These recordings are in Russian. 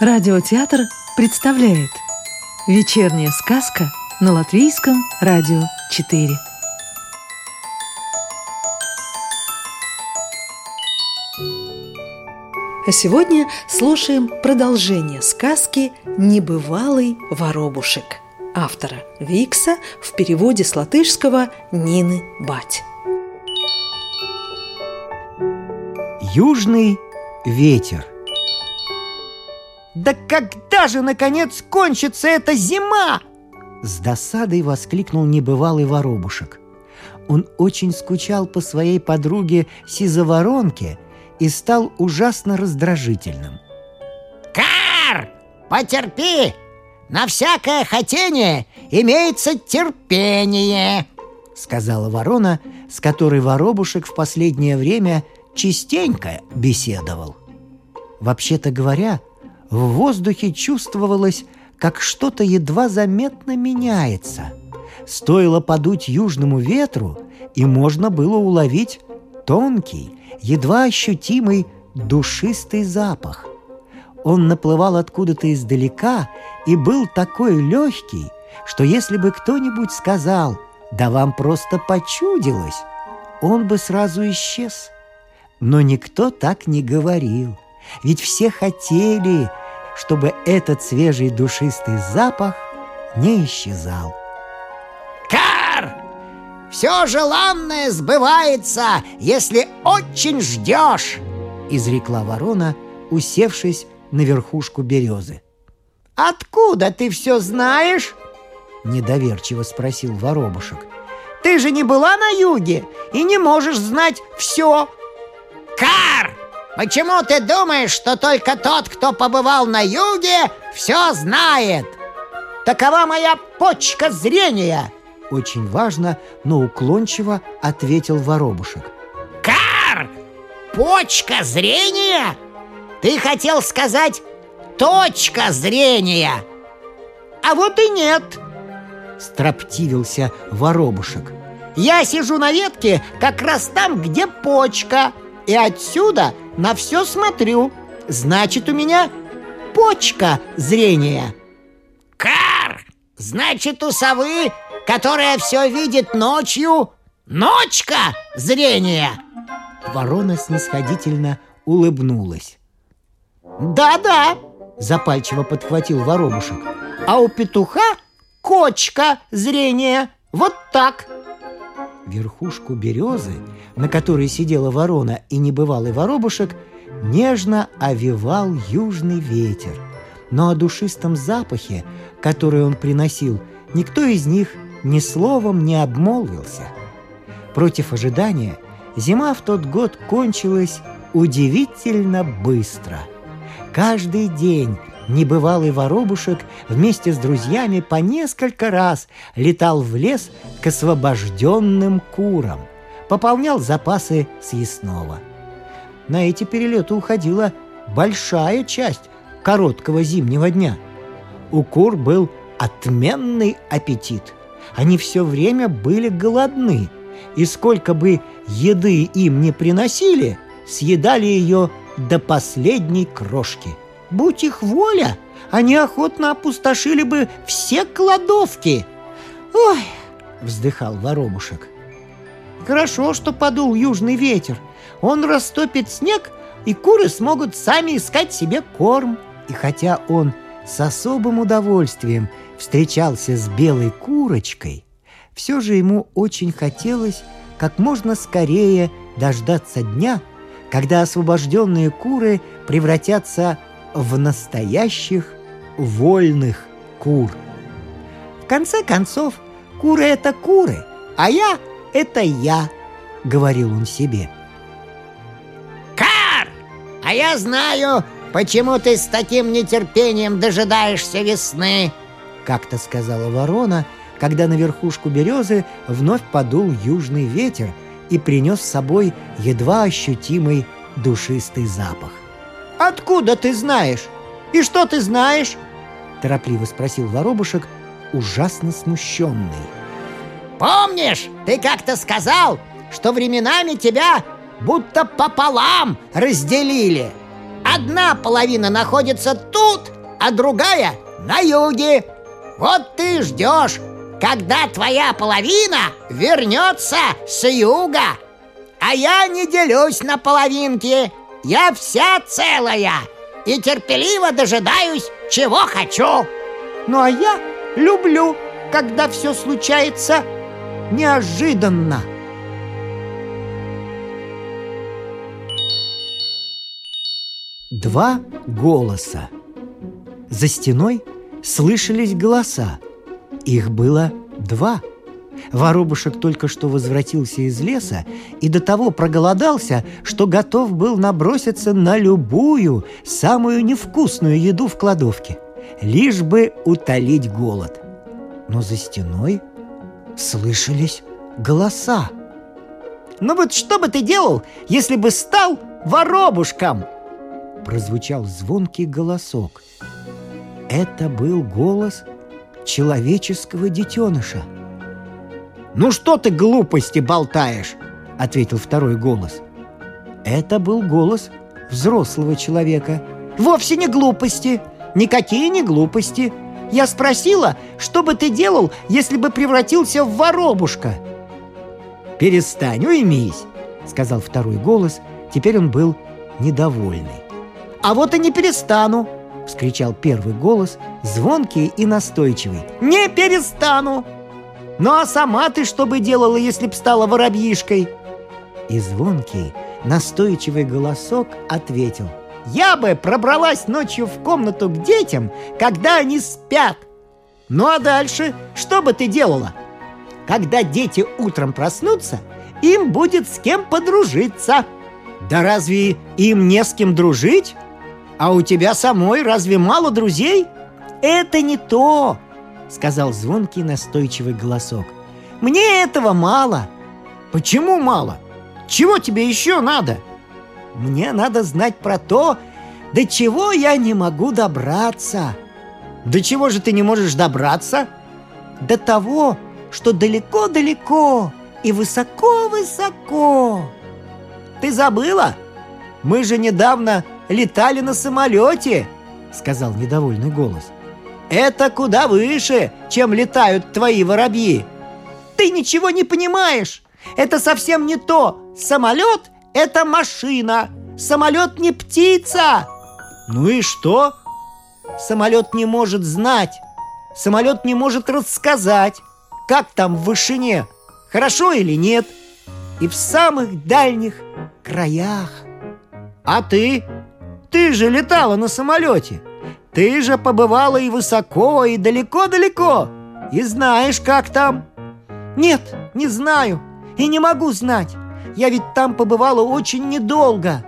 Радиотеатр представляет Вечерняя сказка на Латвийском радио 4 А сегодня слушаем продолжение сказки «Небывалый воробушек» автора Викса в переводе с латышского Нины Бать. Южный ветер Да когда же, наконец, кончится эта зима? С досадой воскликнул небывалый воробушек. Он очень скучал по своей подруге Сизоворонке и стал ужасно раздражительным. Кар! Потерпи! На всякое хотение имеется терпение!» Сказала ворона, с которой воробушек в последнее время частенько беседовал. Вообще-то говоря, в воздухе чувствовалось, как что-то едва заметно меняется. Стоило подуть южному ветру, и можно было уловить тонкий, едва ощутимый душистый запах. Он наплывал откуда-то издалека и был такой легкий, что если бы кто-нибудь сказал «да вам просто почудилось», он бы сразу исчез. Но никто так не говорил, ведь все хотели, чтобы этот свежий душистый запах не исчезал. Кар! Все желанное сбывается, если очень ждешь!» изрекла ворона, усевшись на верхушку березы. Откуда ты все знаешь? Недоверчиво спросил воробушек. Ты же не была на юге и не можешь знать все. Кар! Почему ты думаешь, что только тот, кто побывал на юге, все знает? Такова моя почка зрения. Очень важно, но уклончиво ответил воробушек. Кар! Почка зрения? Ты хотел сказать точка зрения А вот и нет Строптивился воробушек Я сижу на ветке как раз там, где почка И отсюда на все смотрю. Значит, у меня почка зрения. Кар! Значит, у совы, которая все видит ночью, ночка зрения! Ворона снисходительно улыбнулась. Да-да, запальчиво подхватил воробушек А у петуха кочка зрения. Вот так Верхушку березы, на которой сидела ворона и небывалый воробушек, нежно овивал южный ветер. Но о душистом запахе, который он приносил, никто из них ни словом не обмолвился. Против ожидания зима в тот год кончилась удивительно быстро. Каждый день небывалый воробушек вместе с друзьями по несколько раз летал в лес к освобожденным курам, пополнял запасы съестного. На эти перелеты уходила большая часть короткого зимнего дня. У кур был отменный аппетит. Они все время были голодны, и сколько бы еды им не приносили, съедали ее до последней крошки. Будь их воля, они охотно опустошили бы все кладовки. Ой, вздыхал воробушек. Хорошо, что подул южный ветер. Он растопит снег, и куры смогут сами искать себе корм. И хотя он с особым удовольствием встречался с белой курочкой, все же ему очень хотелось как можно скорее дождаться дня, когда освобожденные куры превратятся в настоящих вольных кур. В конце концов, куры — это куры, а я — это я, — говорил он себе. Кар! А я знаю, почему ты с таким нетерпением дожидаешься весны Как-то сказала ворона, когда на верхушку березы вновь подул южный ветер и принес с собой едва ощутимый душистый запах. Откуда ты знаешь? И что ты знаешь? Торопливо спросил воробушек, ужасно смущенный. Помнишь, ты как-то сказал, что временами тебя будто пополам разделили Одна половина находится тут, а другая на юге. Вот ты ждешь, когда твоя половина вернется с юга. А я не делюсь на половинки, я вся целая и терпеливо дожидаюсь, чего хочу. Ну а я люблю, когда все случается неожиданно. Два голоса. За стеной слышались голоса. Их было два. Воробушек только что возвратился из леса и до того проголодался, что готов был наброситься на любую, самую невкусную еду в кладовке, лишь бы утолить голод. Но за стеной слышались голоса. «Ну вот что бы ты делал, если бы стал воробушком?» Прозвучал звонкий голосок. Это был голос человеческого детеныша. «Ну что ты глупости болтаешь?» — ответил второй голос. Это был голос взрослого человека. «Вовсе не глупости! Никакие не глупости! Я спросила, что бы ты делал, если бы превратился в воробушка?» «Перестань, уймись!» — сказал второй голос. Теперь он был недовольный. «А вот и не перестану!» — вскричал первый голос, звонкий и настойчивый. «Не перестану!» «Ну а сама ты что бы делала, если б стала воробьишкой?» И звонкий, настойчивый голосок ответил. «Я бы пробралась ночью в комнату к детям, когда они спят!» «Ну а дальше что бы ты делала?» «Когда дети утром проснутся, им будет с кем подружиться!» «Да разве им не с кем дружить?» А у тебя самой разве мало друзей? Это не то, сказал звонкий настойчивый голосок. Мне этого мало. Почему мало? Чего тебе еще надо? Мне надо знать про то, до чего я не могу добраться. До чего же ты не можешь добраться? До того, что далеко-далеко и высоко-высоко. Ты забыла? Мы же недавно летали на самолете!» — сказал недовольный голос. «Это куда выше, чем летают твои воробьи!» «Ты ничего не понимаешь! Это совсем не то! Самолет — это машина! Самолет не птица!» «Ну и что?» «Самолет не может знать! Самолет не может рассказать, как там в вышине, хорошо или нет, и в самых дальних краях!» «А ты?» Ты же летала на самолете. Ты же побывала и высоко, и далеко-далеко. И знаешь, как там. Нет, не знаю. И не могу знать. Я ведь там побывала очень недолго.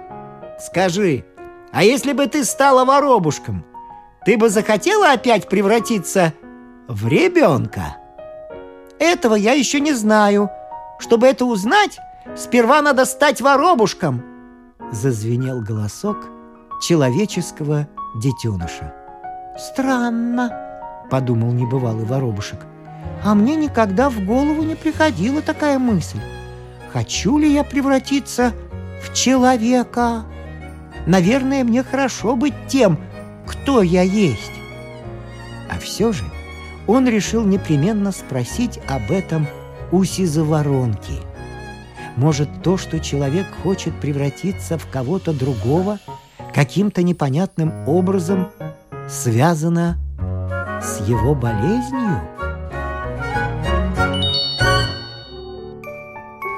Скажи, а если бы ты стала воробушком, ты бы захотела опять превратиться в ребенка? Этого я еще не знаю. Чтобы это узнать, сперва надо стать воробушком. Зазвенел голосок, человеческого детеныша. «Странно», — подумал небывалый воробушек. «А мне никогда в голову не приходила такая мысль. Хочу ли я превратиться в человека? Наверное, мне хорошо быть тем, кто я есть». А все же он решил непременно спросить об этом у сизоворонки. Может, то, что человек хочет превратиться в кого-то другого — каким-то непонятным образом связано с его болезнью?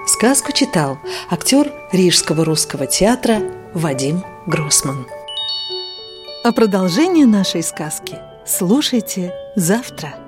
Сказку читал актер Рижского русского театра Вадим Гроссман. А продолжение нашей сказки слушайте завтра.